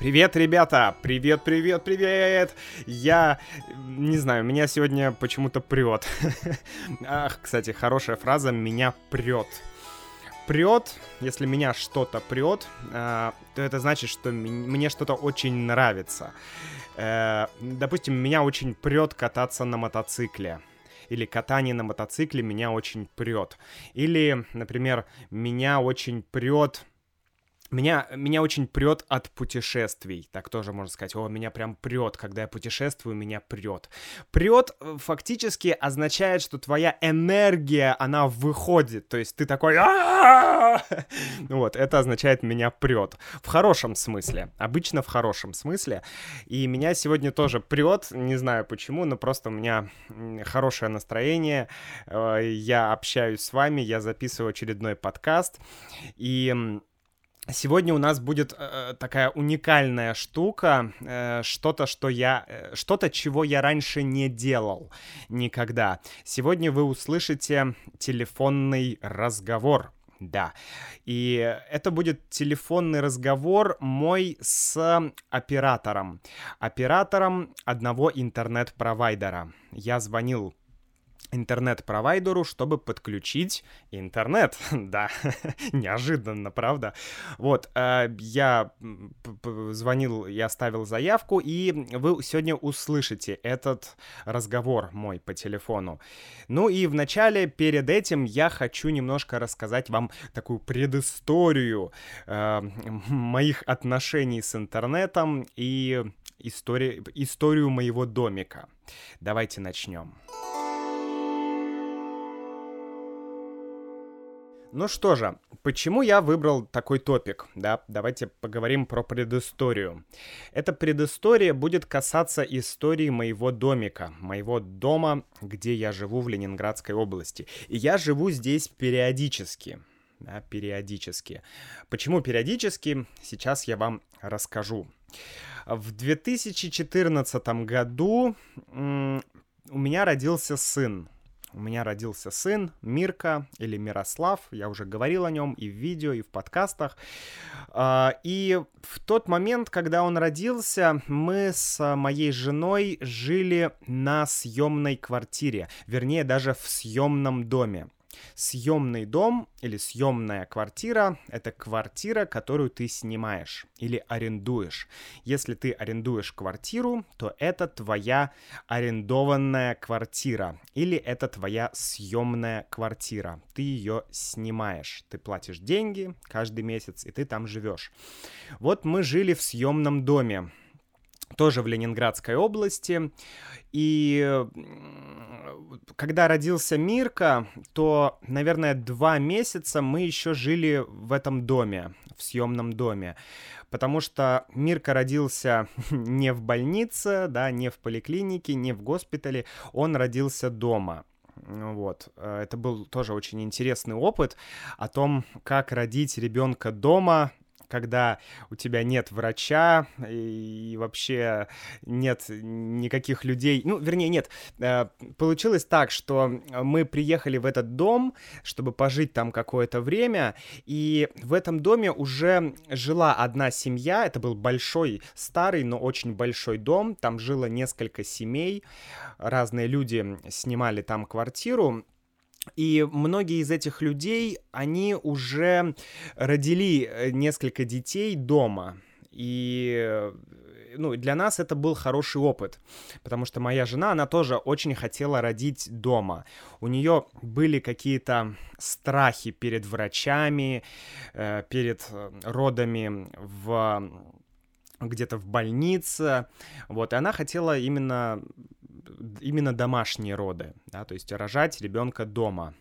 Привет, ребята! Привет, привет, привет! Я не знаю, меня сегодня почему-то прет. Ах, кстати, хорошая фраза «меня прет». Прет, если меня что-то прет, э, то это значит, что мне что-то очень нравится. Э, допустим, меня очень прет кататься на мотоцикле или катание на мотоцикле меня очень прет. Или, например, меня очень прет меня, меня очень прет от путешествий, так тоже можно сказать. О, меня прям прет, когда я путешествую, меня прет. Прет э, фактически означает, что твоя энергия, она выходит, то есть ты такой... Вот, это означает меня прет. В хорошем смысле, обычно в хорошем смысле. И меня сегодня тоже прет, не знаю почему, но просто у меня хорошее настроение. Я общаюсь с вами, я записываю очередной подкаст. И Сегодня у нас будет э, такая уникальная штука, э, что-то, что я, э, что-то, чего я раньше не делал никогда. Сегодня вы услышите телефонный разговор. Да. И это будет телефонный разговор мой с оператором. Оператором одного интернет-провайдера. Я звонил интернет-провайдеру, чтобы подключить интернет. да, неожиданно, правда? Вот, э, я звонил, я оставил заявку, и вы сегодня услышите этот разговор мой по телефону. Ну и вначале, перед этим, я хочу немножко рассказать вам такую предысторию э, моих отношений с интернетом и истории, историю моего домика. Давайте начнем. Ну что же, почему я выбрал такой топик? Да, давайте поговорим про предысторию. Эта предыстория будет касаться истории моего домика, моего дома, где я живу в Ленинградской области. И я живу здесь периодически. Да, периодически. Почему периодически? Сейчас я вам расскажу. В 2014 году у меня родился сын у меня родился сын Мирка или Мирослав, я уже говорил о нем и в видео, и в подкастах. А, и в тот момент, когда он родился, мы с моей женой жили на съемной квартире, вернее даже в съемном доме. Съемный дом или съемная квартира — это квартира, которую ты снимаешь или арендуешь. Если ты арендуешь квартиру, то это твоя арендованная квартира или это твоя съемная квартира. Ты ее снимаешь. Ты платишь деньги каждый месяц, и ты там живешь. Вот мы жили в съемном доме тоже в Ленинградской области. И когда родился Мирка, то, наверное, два месяца мы еще жили в этом доме, в съемном доме. Потому что Мирка родился не в больнице, да, не в поликлинике, не в госпитале, он родился дома. Вот. Это был тоже очень интересный опыт о том, как родить ребенка дома, когда у тебя нет врача и вообще нет никаких людей. Ну, вернее, нет. Э, получилось так, что мы приехали в этот дом, чтобы пожить там какое-то время, и в этом доме уже жила одна семья. Это был большой, старый, но очень большой дом. Там жило несколько семей. Разные люди снимали там квартиру. И многие из этих людей, они уже родили э, несколько детей дома. И э, ну, для нас это был хороший опыт, потому что моя жена, она тоже очень хотела родить дома. У нее были какие-то страхи перед врачами, э, перед родами в где-то в больнице, вот, и она хотела именно именно домашние роды, да, то есть рожать ребенка дома.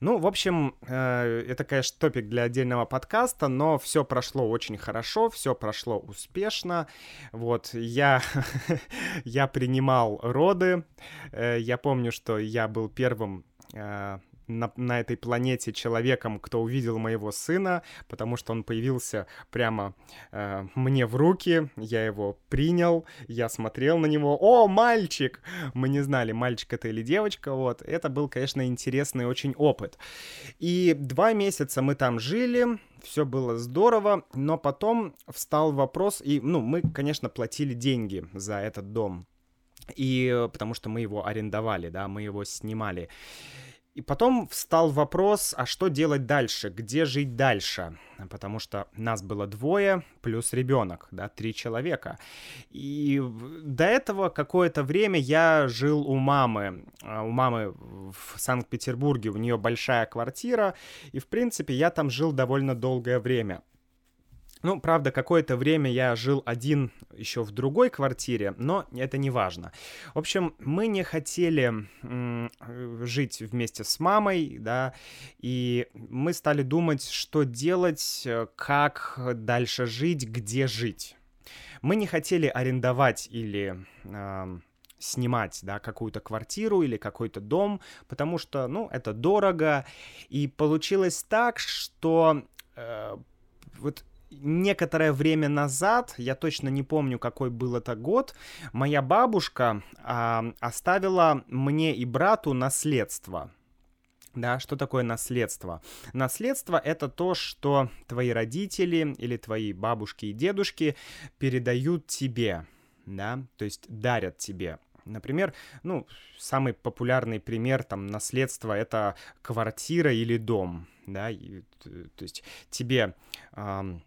Ну, в общем, э, это, конечно, топик для отдельного подкаста, но все прошло очень хорошо, все прошло успешно. Вот, я, я принимал роды, э, я помню, что я был первым э, на, на этой планете человеком, кто увидел моего сына, потому что он появился прямо э, мне в руки, я его принял, я смотрел на него, о, мальчик! Мы не знали, мальчик это или девочка, вот. Это был, конечно, интересный очень опыт. И два месяца мы там жили, все было здорово, но потом встал вопрос, и, ну, мы, конечно, платили деньги за этот дом, и потому что мы его арендовали, да, мы его снимали. И потом встал вопрос, а что делать дальше, где жить дальше? Потому что нас было двое, плюс ребенок, да, три человека. И до этого какое-то время я жил у мамы. А, у мамы в Санкт-Петербурге, у нее большая квартира, и, в принципе, я там жил довольно долгое время. Ну, правда, какое-то время я жил один еще в другой квартире, но это не важно. В общем, мы не хотели м- жить вместе с мамой, да, и мы стали думать, что делать, как дальше жить, где жить. Мы не хотели арендовать или э, снимать, да, какую-то квартиру или какой-то дом, потому что, ну, это дорого. И получилось так, что э, вот некоторое время назад, я точно не помню, какой был это год, моя бабушка а, оставила мне и брату наследство. Да, что такое наследство? Наследство — это то, что твои родители или твои бабушки и дедушки передают тебе, да, то есть дарят тебе. Например, ну, самый популярный пример там наследства — это квартира или дом, да, и, то есть тебе... Эм,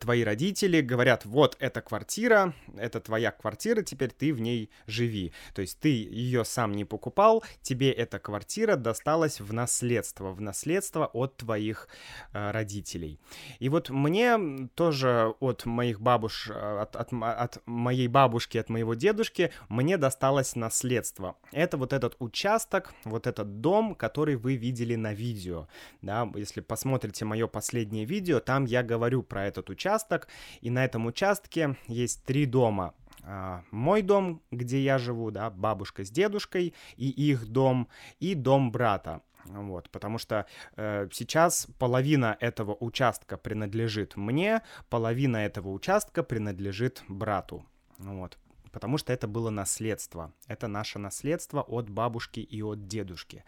твои родители говорят, вот эта квартира, это твоя квартира, теперь ты в ней живи. То есть ты ее сам не покупал, тебе эта квартира досталась в наследство, в наследство от твоих э, родителей. И вот мне тоже от моих бабуш, от, от, от моей бабушки, от моего дедушки, мне досталось наследство. Это вот этот участок, вот этот дом, который вы видели на видео. Да, если посмотрите мое последнее видео, там я говорю про этот участок, и на этом участке есть три дома. А, мой дом, где я живу, да, бабушка с дедушкой, и их дом, и дом брата. Вот, потому что э, сейчас половина этого участка принадлежит мне, половина этого участка принадлежит брату. Вот, потому что это было наследство. Это наше наследство от бабушки и от дедушки.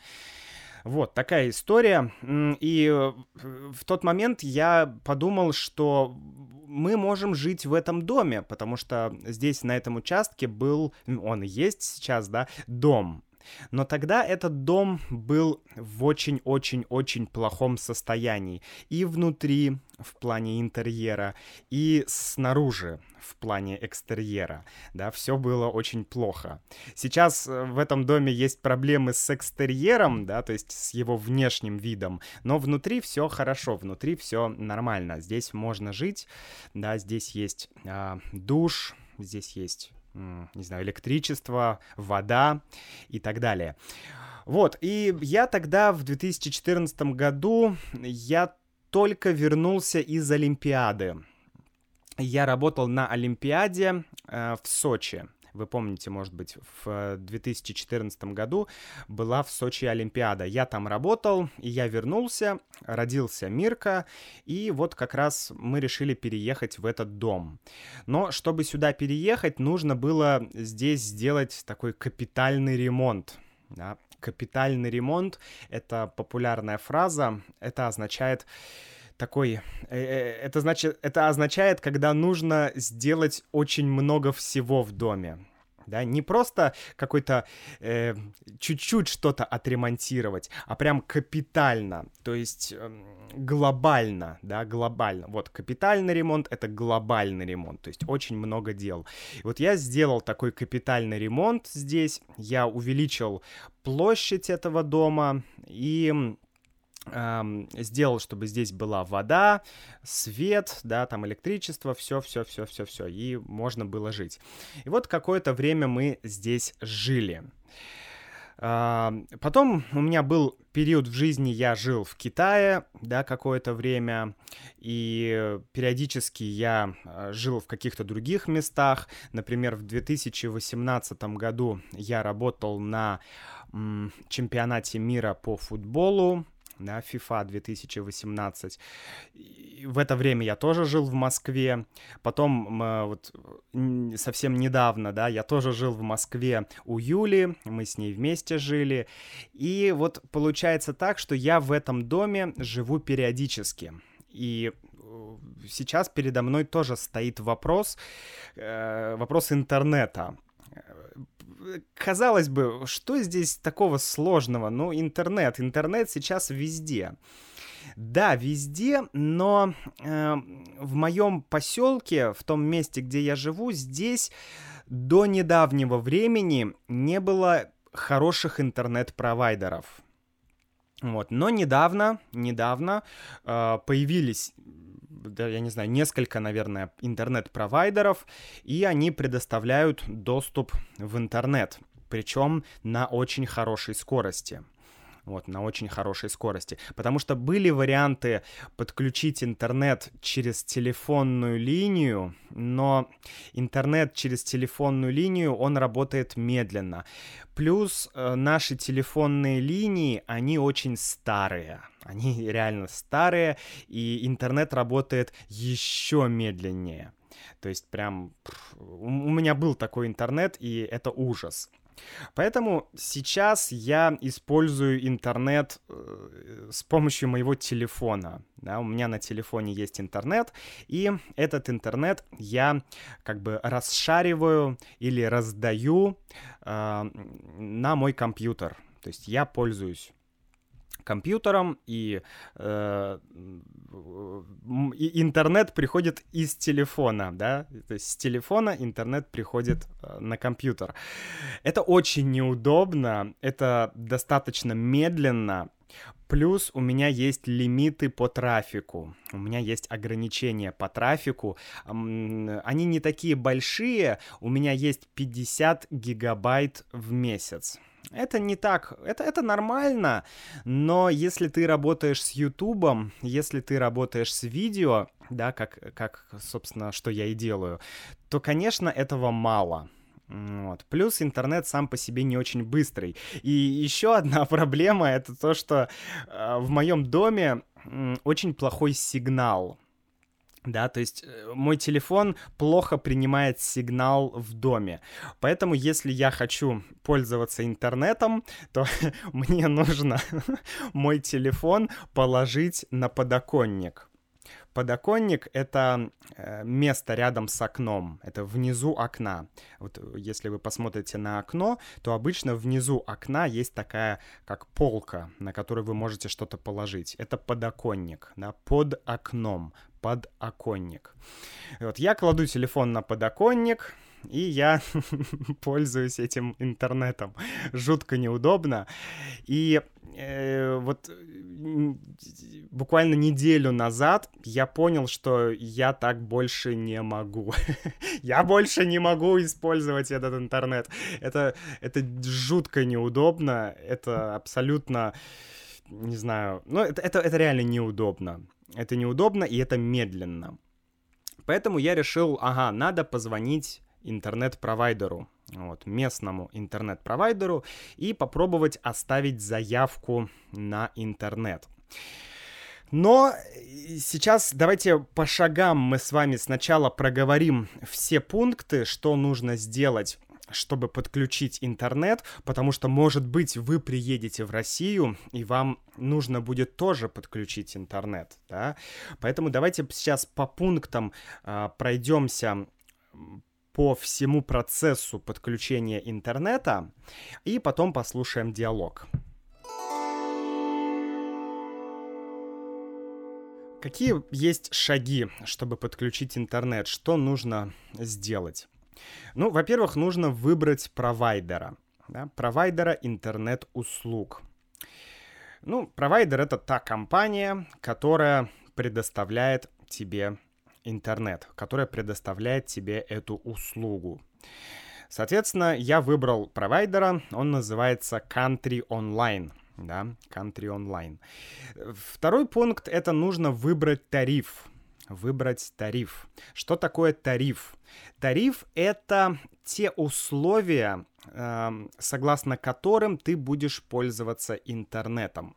Вот такая история. И э, в тот момент я подумал, что мы можем жить в этом доме, потому что здесь, на этом участке был, он есть сейчас, да, дом. Но тогда этот дом был в очень-очень-очень плохом состоянии. И внутри, в плане интерьера, и снаружи, в плане экстерьера. Да, все было очень плохо. Сейчас э, в этом доме есть проблемы с экстерьером, да, то есть с его внешним видом, но внутри все хорошо, внутри все нормально. Здесь можно жить, да, здесь есть э, душ, здесь есть не знаю, электричество, вода и так далее. Вот, и я тогда в 2014 году, я только вернулся из Олимпиады. Я работал на Олимпиаде э, в Сочи. Вы помните, может быть, в 2014 году была в Сочи Олимпиада. Я там работал, и я вернулся, родился Мирка, и вот как раз мы решили переехать в этот дом. Но чтобы сюда переехать, нужно было здесь сделать такой капитальный ремонт. Да? Капитальный ремонт — это популярная фраза, это означает такой, э, э, это значит, это означает, когда нужно сделать очень много всего в доме. Да, не просто какой-то э, чуть-чуть что-то отремонтировать, а прям капитально, то есть э, глобально, да, глобально. Вот капитальный ремонт — это глобальный ремонт, то есть очень много дел. И вот я сделал такой капитальный ремонт здесь, я увеличил площадь этого дома и сделал, чтобы здесь была вода, свет, да, там электричество, все, все, все, все, все, и можно было жить. И вот какое-то время мы здесь жили. Потом у меня был период в жизни, я жил в Китае, да, какое-то время, и периодически я а, жил в каких-то других местах. Например, в 2018 году я работал на чемпионате мира по футболу, да, FIFA 2018. И в это время я тоже жил в Москве. Потом вот совсем недавно, да, я тоже жил в Москве у Юли, мы с ней вместе жили. И вот получается так, что я в этом доме живу периодически. И э, сейчас передо мной тоже стоит вопрос, э, вопрос интернета казалось бы, что здесь такого сложного? Ну, интернет. Интернет сейчас везде. Да, везде, но э, в моем поселке, в том месте, где я живу, здесь до недавнего времени не было хороших интернет-провайдеров. Вот. Но недавно, недавно э, появились да, я не знаю, несколько, наверное, интернет-провайдеров, и они предоставляют доступ в интернет, причем на очень хорошей скорости вот, на очень хорошей скорости. Потому что были варианты подключить интернет через телефонную линию, но интернет через телефонную линию, он работает медленно. Плюс э, наши телефонные линии, они очень старые. Они реально старые, и интернет работает еще медленнее. То есть прям у меня был такой интернет, и это ужас. Поэтому сейчас я использую интернет э, с помощью моего телефона. Да, у меня на телефоне есть интернет, и этот интернет я как бы расшариваю или раздаю э, на мой компьютер. То есть я пользуюсь компьютером, и, э, и интернет приходит из телефона, да, то есть с телефона интернет приходит э, на компьютер. Это очень неудобно, это достаточно медленно, Плюс у меня есть лимиты по трафику. У меня есть ограничения по трафику. Они не такие большие. У меня есть 50 гигабайт в месяц. Это не так, это, это нормально, но если ты работаешь с Ютубом, если ты работаешь с видео, да, как, как, собственно, что я и делаю, то, конечно, этого мало. Вот. Плюс интернет сам по себе не очень быстрый. И еще одна проблема это то, что э, в моем доме э, очень плохой сигнал. Да, то есть э, мой телефон плохо принимает сигнал в доме. Поэтому, если я хочу пользоваться интернетом, то мне нужно мой телефон положить на подоконник. Подоконник — это э, место рядом с окном, это внизу окна. Вот э, если вы посмотрите на окно, то обычно внизу окна есть такая, как полка, на которую вы можете что-то положить. Это подоконник, да, под окном, подоконник. Вот я кладу телефон на подоконник, и я пользуюсь этим интернетом. Жутко неудобно. И э, вот буквально неделю назад я понял, что я так больше не могу. я больше не могу использовать этот интернет. Это, это жутко неудобно. Это абсолютно, не знаю, ну это, это, это реально неудобно. Это неудобно и это медленно. Поэтому я решил, ага, надо позвонить интернет-провайдеру, вот, местному интернет-провайдеру и попробовать оставить заявку на интернет. Но сейчас давайте по шагам мы с вами сначала проговорим все пункты, что нужно сделать чтобы подключить интернет, потому что, может быть, вы приедете в Россию, и вам нужно будет тоже подключить интернет, да? Поэтому давайте сейчас по пунктам э, пройдемся по всему процессу подключения интернета, и потом послушаем диалог. Какие есть шаги, чтобы подключить интернет? Что нужно сделать? Ну, во-первых, нужно выбрать провайдера. Да? Провайдера интернет-услуг. Ну, провайдер — это та компания, которая предоставляет тебе интернет, которая предоставляет тебе эту услугу. Соответственно, я выбрал провайдера, он называется Country Online. Да, Country Online. Второй пункт — это нужно выбрать тариф. Выбрать тариф. Что такое тариф? Тариф — это те условия, э, согласно которым ты будешь пользоваться интернетом.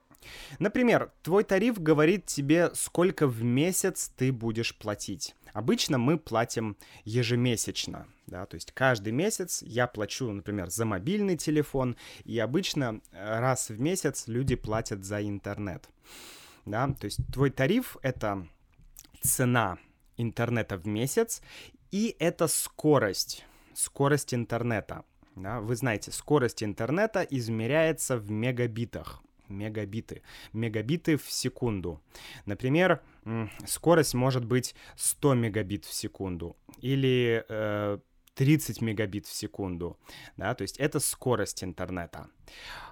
Например, твой тариф говорит тебе, сколько в месяц ты будешь платить. Обычно мы платим ежемесячно, да, то есть каждый месяц я плачу, например, за мобильный телефон, и обычно э, раз в месяц люди платят за интернет, да, то есть твой тариф — это цена интернета в месяц, и это скорость, скорость интернета. Да, вы знаете, скорость интернета измеряется в мегабитах мегабиты. Мегабиты в секунду. Например, скорость может быть 100 мегабит в секунду или э, 30 мегабит в секунду, да, то есть это скорость интернета.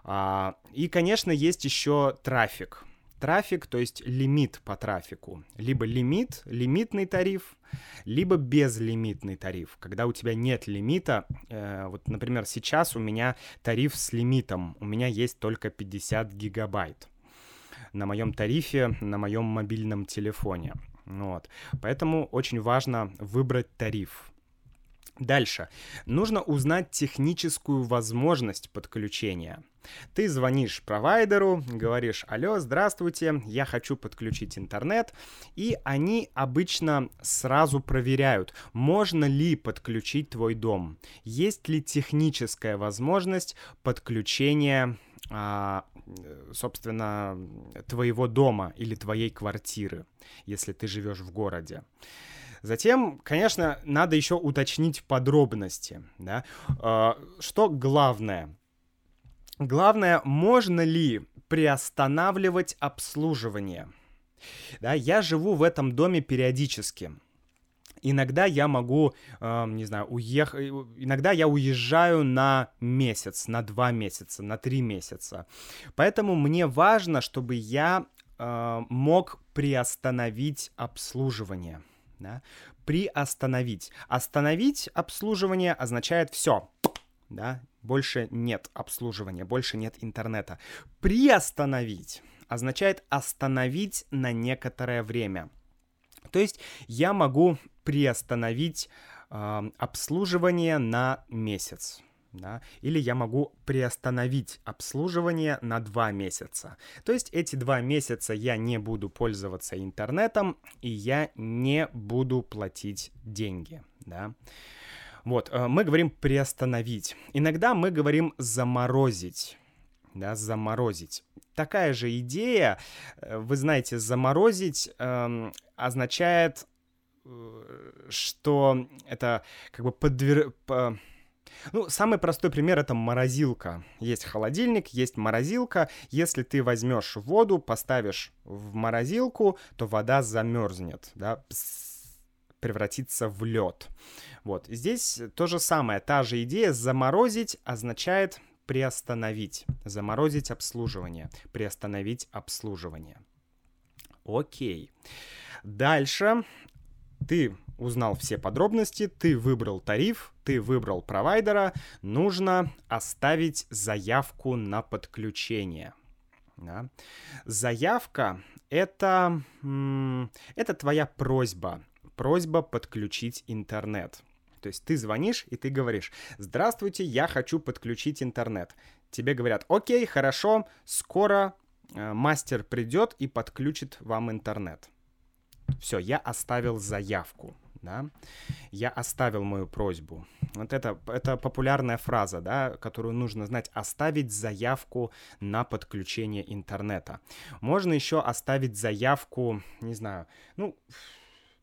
А, и, конечно, есть еще трафик, трафик, то есть лимит по трафику. Либо лимит, лимитный тариф, либо безлимитный тариф. Когда у тебя нет лимита, э, вот, например, сейчас у меня тариф с лимитом, у меня есть только 50 гигабайт на моем тарифе, на моем мобильном телефоне. Вот. Поэтому очень важно выбрать тариф. Дальше. Нужно узнать техническую возможность подключения. Ты звонишь провайдеру, говоришь, алло, здравствуйте, я хочу подключить интернет, и они обычно сразу проверяют, можно ли подключить твой дом, есть ли техническая возможность подключения а, собственно, твоего дома или твоей квартиры, если ты живешь в городе. Затем, конечно, надо еще уточнить подробности. Да? А, что главное? Главное, можно ли приостанавливать обслуживание? Да, я живу в этом доме периодически. Иногда я могу, э, не знаю, уехать, иногда я уезжаю на месяц, на два месяца, на три месяца. Поэтому мне важно, чтобы я э, мог приостановить обслуживание да, приостановить. Остановить обслуживание означает все, да, больше нет обслуживания, больше нет интернета. Приостановить означает остановить на некоторое время. То есть я могу приостановить э, обслуживание на месяц да, или я могу приостановить обслуживание на два месяца. То есть эти два месяца я не буду пользоваться интернетом, и я не буду платить деньги, да. Вот, э, мы говорим приостановить. Иногда мы говорим заморозить, да, заморозить. Такая же идея, э, вы знаете, заморозить э, означает, что это как бы подвер... Ну, самый простой пример это морозилка. Есть холодильник, есть морозилка. Если ты возьмешь воду, поставишь в морозилку, то вода замерзнет, да, превратится в лед. Вот, здесь то же самое, та же идея. Заморозить означает приостановить, заморозить обслуживание, приостановить обслуживание. Окей. Дальше ты узнал все подробности, ты выбрал тариф, ты выбрал провайдера, нужно оставить заявку на подключение. Да. Заявка это, это твоя просьба, просьба подключить интернет. То есть ты звонишь и ты говоришь, здравствуйте, я хочу подключить интернет. Тебе говорят, окей, хорошо, скоро э, мастер придет и подключит вам интернет. Все, я оставил заявку да, я оставил мою просьбу. Вот это, это популярная фраза, да, которую нужно знать, оставить заявку на подключение интернета. Можно еще оставить заявку, не знаю, ну,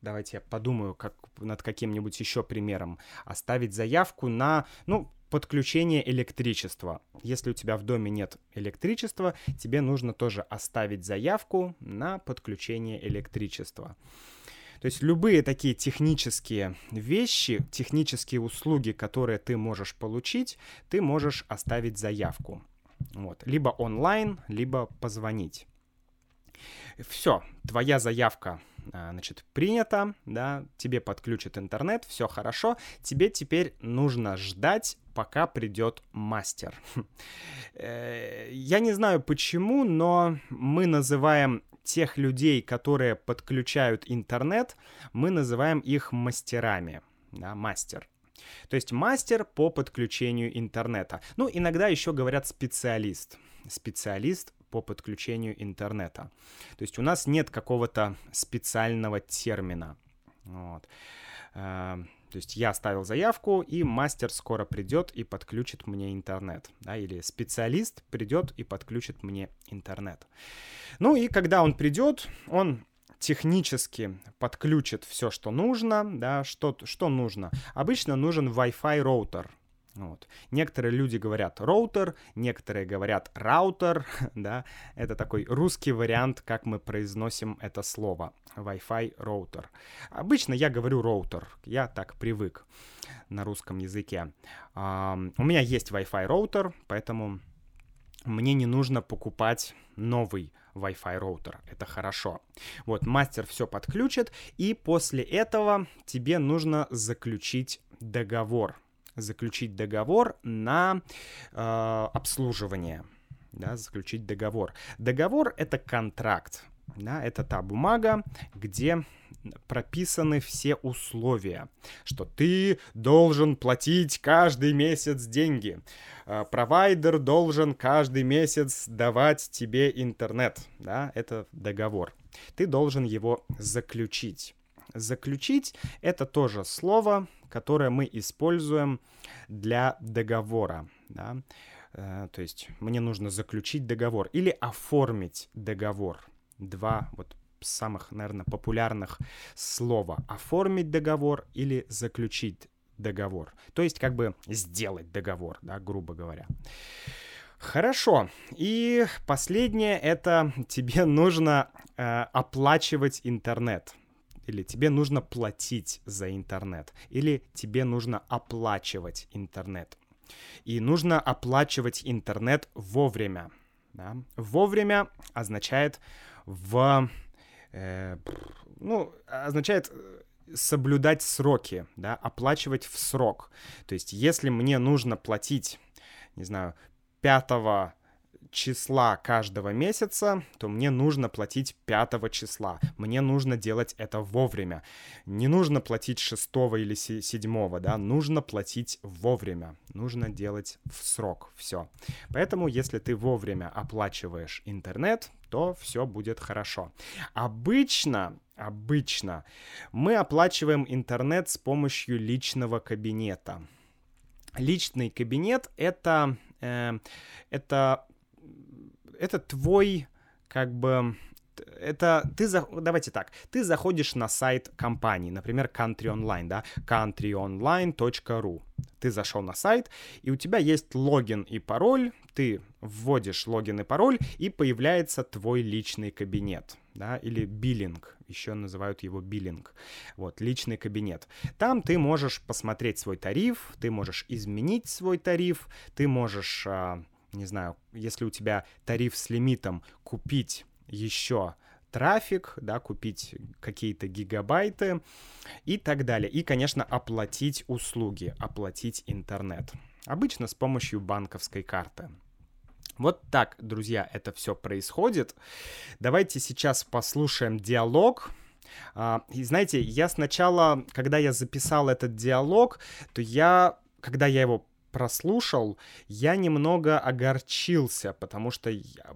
давайте я подумаю как, над каким-нибудь еще примером. Оставить заявку на, ну, подключение электричества. Если у тебя в доме нет электричества, тебе нужно тоже оставить заявку на подключение электричества. То есть любые такие технические вещи, технические услуги, которые ты можешь получить, ты можешь оставить заявку. Вот. Либо онлайн, либо позвонить. Все, твоя заявка а, значит, принята, да, тебе подключат интернет, все хорошо, тебе теперь нужно ждать, пока придет мастер. Э, я не знаю почему, но мы называем тех людей, которые подключают интернет, мы называем их мастерами, да, мастер. То есть мастер по подключению интернета. Ну, иногда еще говорят специалист. Специалист по подключению интернета. То есть у нас нет какого-то специального термина. Вот. То есть я оставил заявку, и мастер скоро придет и подключит мне интернет. Да, или специалист придет и подключит мне интернет. Ну и когда он придет, он технически подключит все, что нужно, да, что, что нужно. Обычно нужен Wi-Fi роутер, вот. Некоторые люди говорят роутер, некоторые говорят раутер, да, это такой русский вариант, как мы произносим это слово, Wi-Fi роутер. Обычно я говорю роутер, я так привык на русском языке. У меня есть Wi-Fi роутер, поэтому мне не нужно покупать новый Wi-Fi роутер. Это хорошо. Вот, мастер все подключит, и после этого тебе нужно заключить договор заключить договор на э, обслуживание. Да, заключить договор. Договор это контракт. Да, это та бумага, где прописаны все условия, что ты должен платить каждый месяц деньги, э, провайдер должен каждый месяц давать тебе интернет, да, это договор. Ты должен его заключить. Заключить — это тоже слово, которое мы используем для договора. Да? Э, то есть мне нужно заключить договор или оформить договор. Два вот самых, наверное, популярных слова. Оформить договор или заключить договор. То есть как бы сделать договор, да, грубо говоря. Хорошо. И последнее это тебе нужно э, оплачивать интернет или тебе нужно платить за интернет, или тебе нужно оплачивать интернет. И нужно оплачивать интернет вовремя. Да? Вовремя означает в... Э, ну, означает э, соблюдать сроки, да, оплачивать в срок. То есть, если мне нужно платить, не знаю, 5 числа каждого месяца, то мне нужно платить 5 числа. Мне нужно делать это вовремя. Не нужно платить 6 или 7, да, нужно платить вовремя. Нужно делать в срок все. Поэтому, если ты вовремя оплачиваешь интернет, то все будет хорошо. Обычно, обычно мы оплачиваем интернет с помощью личного кабинета. Личный кабинет это, э, это это твой, как бы, это ты, за... давайте так, ты заходишь на сайт компании, например, Country Online, да, countryonline.ru. Ты зашел на сайт, и у тебя есть логин и пароль, ты вводишь логин и пароль, и появляется твой личный кабинет, да, или биллинг, еще называют его биллинг, вот, личный кабинет. Там ты можешь посмотреть свой тариф, ты можешь изменить свой тариф, ты можешь а, не знаю, если у тебя тариф с лимитом, купить еще трафик, да, купить какие-то гигабайты и так далее. И, конечно, оплатить услуги, оплатить интернет. Обычно с помощью банковской карты. Вот так, друзья, это все происходит. Давайте сейчас послушаем диалог. А, и знаете, я сначала, когда я записал этот диалог, то я, когда я его прослушал, я немного огорчился, потому что я,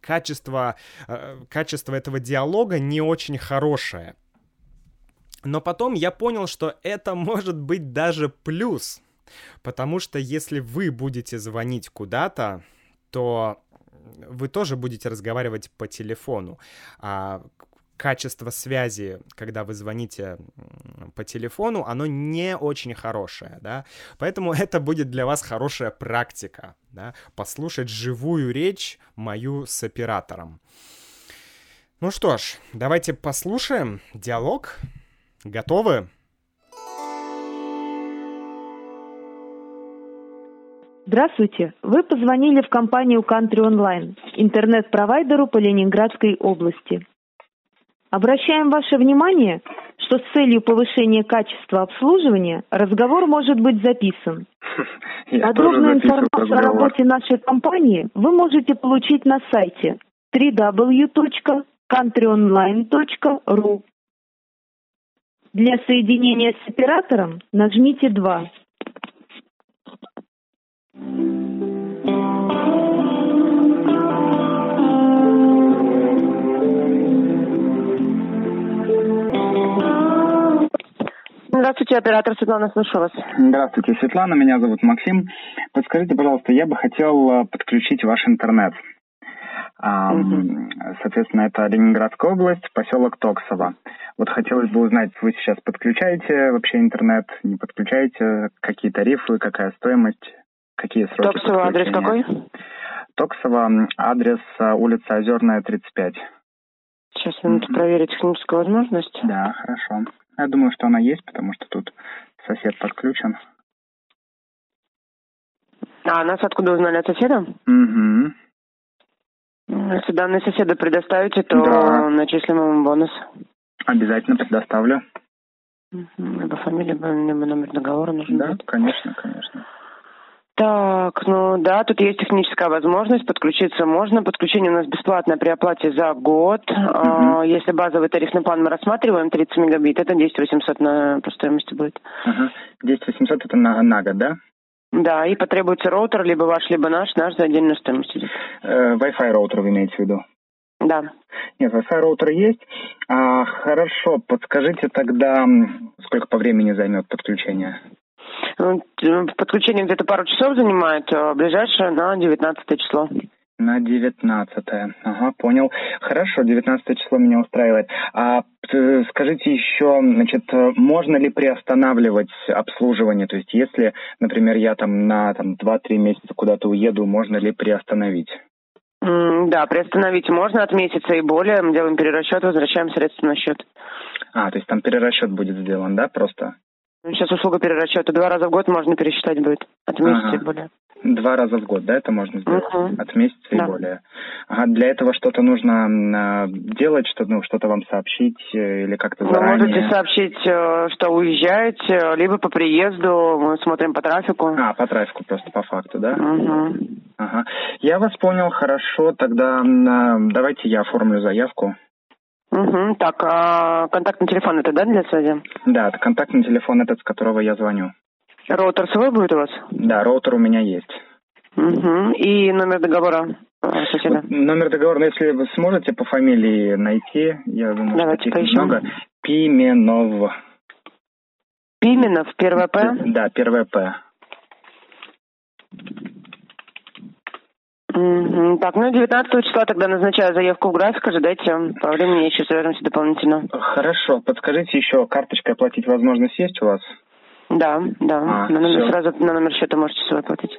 качество, э, качество этого диалога не очень хорошее. Но потом я понял, что это может быть даже плюс, потому что если вы будете звонить куда-то, то вы тоже будете разговаривать по телефону. А качество связи, когда вы звоните по телефону, оно не очень хорошее, да, поэтому это будет для вас хорошая практика, да, послушать живую речь мою с оператором. Ну что ж, давайте послушаем диалог. Готовы? Здравствуйте. Вы позвонили в компанию Country Online, интернет-провайдеру по Ленинградской области. Обращаем ваше внимание, что с целью повышения качества обслуживания разговор может быть записан. Подробную информацию о работе нашей компании вы можете получить на сайте www.countryonline.ru countryonline.ru. Для соединения с оператором нажмите 2. Здравствуйте, оператор Светлана, слышу вас. Здравствуйте, Светлана, меня зовут Максим. Подскажите, пожалуйста, я бы хотел э, подключить ваш интернет. Соответственно, это Ленинградская область, поселок Токсово. Вот хотелось бы узнать, вы сейчас подключаете вообще интернет, не подключаете, какие тарифы, какая стоимость, какие сроки Токсово адрес какой? Токсово, адрес э, улица Озерная, 35. Сейчас минуту угу. проверить техническую возможность. Да, хорошо. Я думаю, что она есть, потому что тут сосед подключен. А нас откуда узнали от соседа? Угу. Если данные соседа предоставите, то да. начислим ему бонус. Обязательно предоставлю. Либо фамилия, либо номер договора нужен Да, будет. конечно, конечно. Так, ну да, тут есть техническая возможность, подключиться можно. Подключение у нас бесплатное при оплате за год. Угу. Если базовый тарифный план мы рассматриваем, 30 мегабит, это 10 800 на, по стоимости будет. Угу. 10 800 это на, на год, да? Да, и потребуется роутер, либо ваш, либо наш, наш за отдельную стоимость идет. Э, Wi-Fi роутер вы имеете в виду? Да. Нет, Wi-Fi роутер есть. А, хорошо, подскажите тогда, сколько по времени займет подключение? Ну, подключение где-то пару часов занимает, а ближайшее на 19 число. На 19 Ага, понял. Хорошо, 19 число меня устраивает. А скажите еще, значит, можно ли приостанавливать обслуживание? То есть, если, например, я там на там, 2-3 месяца куда-то уеду, можно ли приостановить? Да, приостановить можно от месяца и более. Мы делаем перерасчет, возвращаем средства на счет. А, то есть там перерасчет будет сделан, да, просто? Сейчас услуга перерасчета два раза в год можно пересчитать будет. От месяца ага. и более. Два раза в год, да, это можно сделать? Угу. От месяца да. и более. Ага, для этого что-то нужно делать, что, ну, что-то вам сообщить э, или как-то заранее? Вы можете сообщить, э, что уезжаете, либо по приезду, мы смотрим по трафику. А, по трафику просто, по факту, да? Угу. Ага. Я вас понял, хорошо, тогда давайте я оформлю заявку. Угу, так, а контактный телефон это, да, для связи? Да, контактный телефон этот, с которого я звоню. Роутер свой будет у вас? Да, роутер у меня есть. Угу. И номер договора соседа? Вот, номер договора, ну, если вы сможете по фамилии найти, я думаю, Давайте таких поищем. много. Пименов. Пименов, первое П? Да, первое П. Угу. Так, ну 19 числа тогда назначаю заявку в график, ожидайте. По времени еще свяжемся дополнительно. Хорошо, подскажите еще, карточкой оплатить возможность есть у вас? Да, да. А, на номер, всё. сразу на номер счета можете свой оплатить.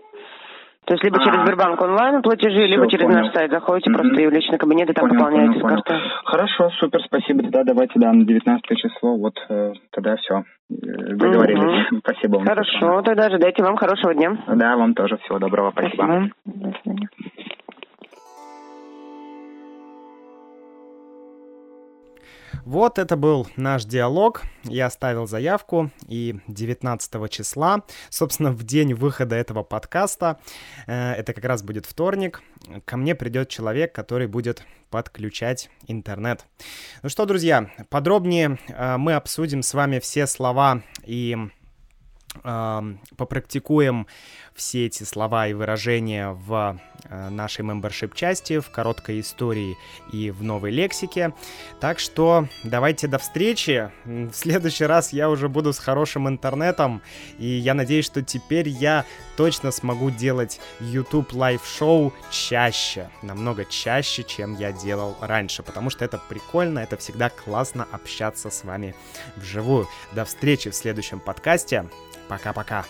То есть либо А. через Сбербанк онлайн платежи, либо через понял. наш сайт заходите Мгм. просто и в личный кабинет, и там Понял, пополняете понял, с карты. Хорошо, супер, спасибо. Тогда давайте, да, на 19 число, вот э, тогда все. Договорились. Спасибо вам. Хорошо, тогда ожидайте вам хорошего дня. Да, вам тоже всего доброго, спасибо. До свидания. Вот это был наш диалог. Я оставил заявку, и 19 числа, собственно, в день выхода этого подкаста, э, это как раз будет вторник, ко мне придет человек, который будет подключать интернет. Ну что, друзья, подробнее э, мы обсудим с вами все слова и попрактикуем все эти слова и выражения в э, нашей мембершип части, в короткой истории и в новой лексике. Так что давайте до встречи. В следующий раз я уже буду с хорошим интернетом, и я надеюсь, что теперь я точно смогу делать YouTube live-шоу чаще, намного чаще, чем я делал раньше, потому что это прикольно, это всегда классно общаться с вами вживую. До встречи в следующем подкасте. Пока-пока.